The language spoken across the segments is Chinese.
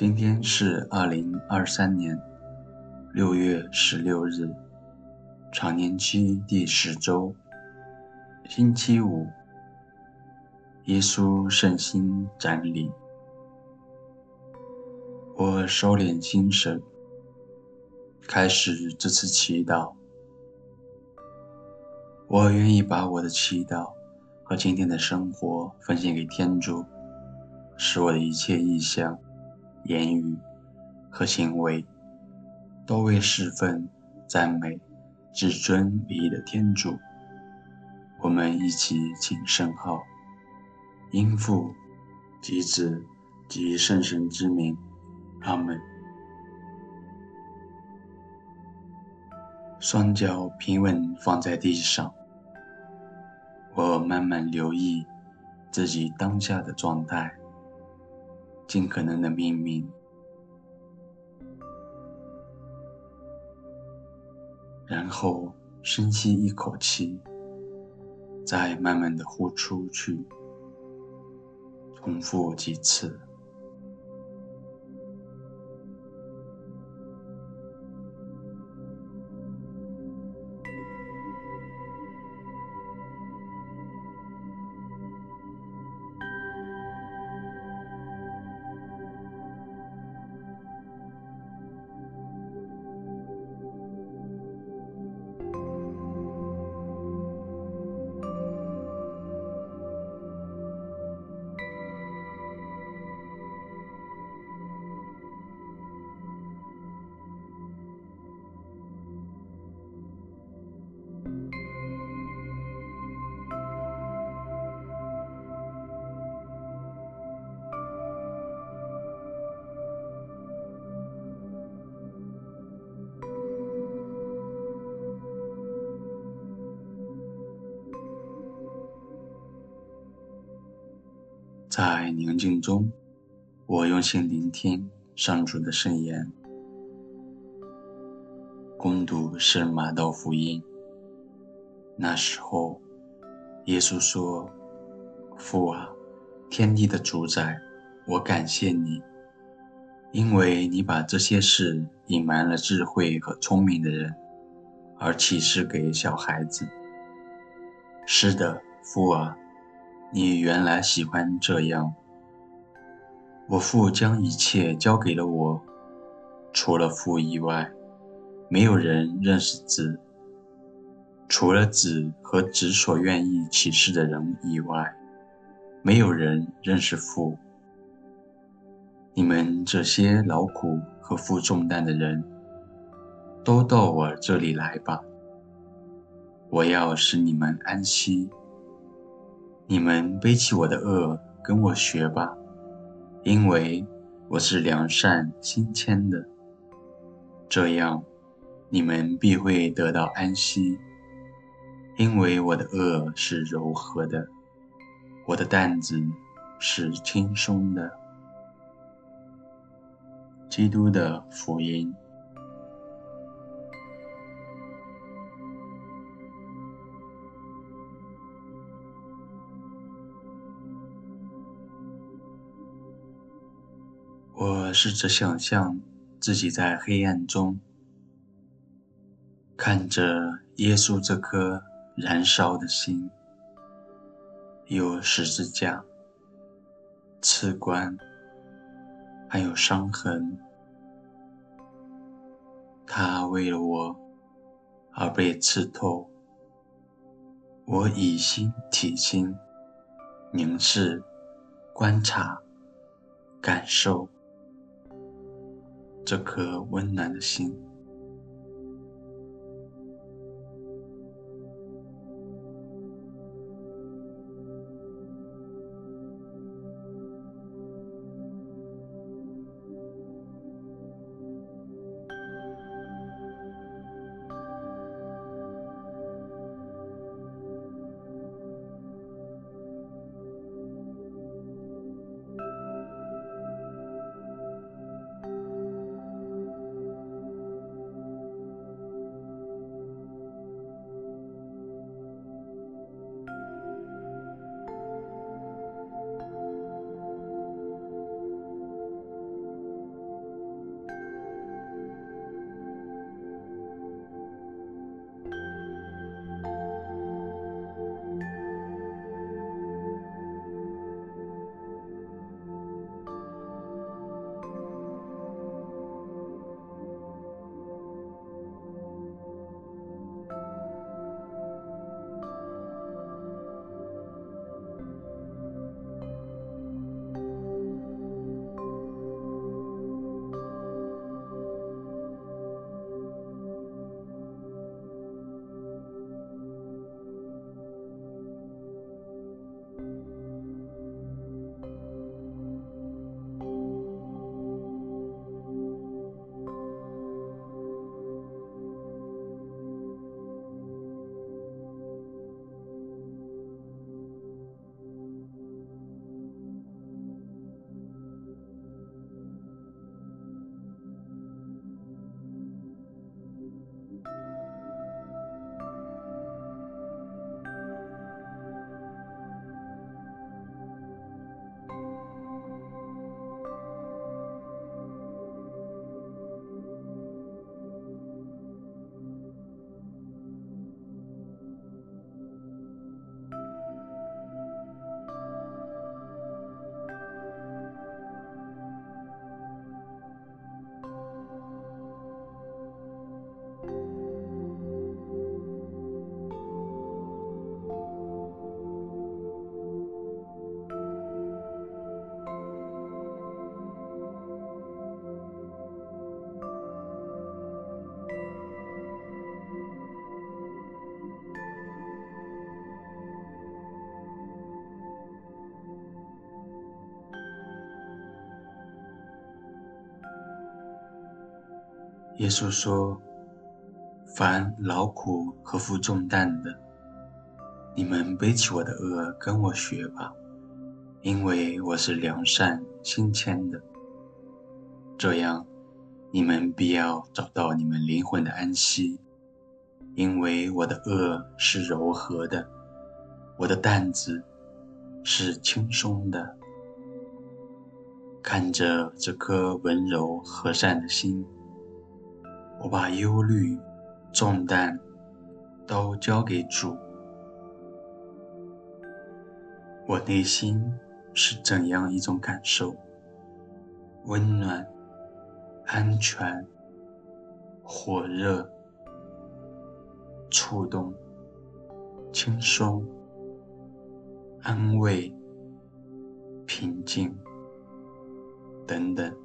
今天是二零二三年六月十六日，常年期第十周，星期五。耶稣圣心瞻礼。我收敛心神，开始这次祈祷。我愿意把我的祈祷和今天的生活奉献给天主，使我的一切意向。言语和行为都为侍奉、赞美至尊唯一的天主。我们一起请圣号，因父及子及圣神之名，阿门。双脚平稳放在地上，我慢慢留意自己当下的状态。尽可能的命名，然后深吸一口气，再慢慢的呼出去，重复几次。在宁静中，我用心聆听上主的圣言，攻读圣马道福音。那时候，耶稣说：“父啊，天地的主宰，我感谢你，因为你把这些事隐瞒了智慧和聪明的人，而启示给小孩子。是的，父啊。”你原来喜欢这样。我父将一切交给了我，除了父以外，没有人认识子；除了子和子所愿意启示的人以外，没有人认识父。你们这些劳苦和负重担的人，都到我这里来吧，我要使你们安息。你们背起我的恶，跟我学吧，因为我是良善心谦的，这样你们必会得到安息。因为我的恶是柔和的，我的担子是轻松的。基督的福音。试着想象自己在黑暗中，看着耶稣这颗燃烧的心，有十字架、刺冠，还有伤痕。他为了我而被刺透，我以心体心，凝视、观察、感受。这颗温暖的心，耶稣说：“凡劳苦和负重担的，你们背起我的轭，跟我学吧，因为我是良善心谦的。这样，你们必要找到你们灵魂的安息，因为我的轭是柔和的，我的担子是轻松的。”看着这颗温柔和善的心，我把忧虑、重担都交给主。我内心是怎样一种感受？温暖、安全、火热、触动、轻松、安慰、平静。等等。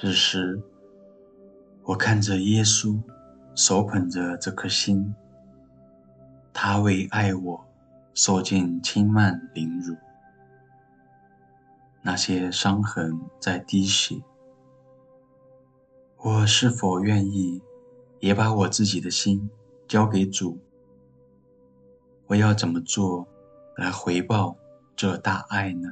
此时，我看着耶稣，手捧着这颗心，他为爱我受尽轻慢凌辱，那些伤痕在滴血。我是否愿意也把我自己的心交给主？我要怎么做来回报这大爱呢？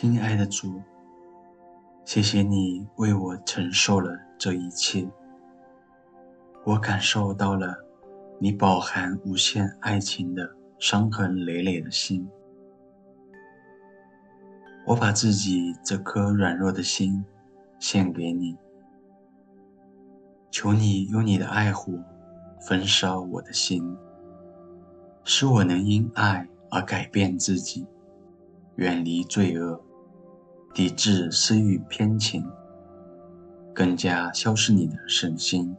亲爱的主，谢谢你为我承受了这一切，我感受到了你饱含无限爱情的伤痕累累的心。我把自己这颗软弱的心献给你，求你用你的爱火焚烧我的心，使我能因爱而改变自己，远离罪恶，抵制私欲偏情，更加消失你的身心。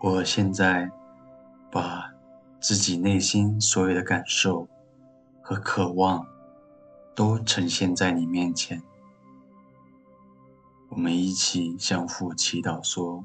我现在把自己内心所有的感受和渴望都呈现在你面前。我们一起向父祈祷说：“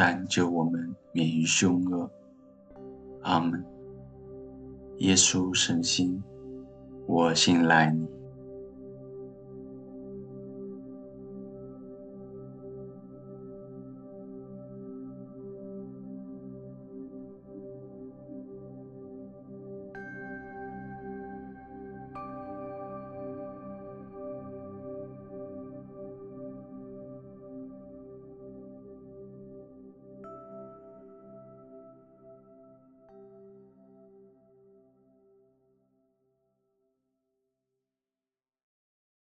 但救我们免于凶恶。阿门。耶稣圣心，我信赖你。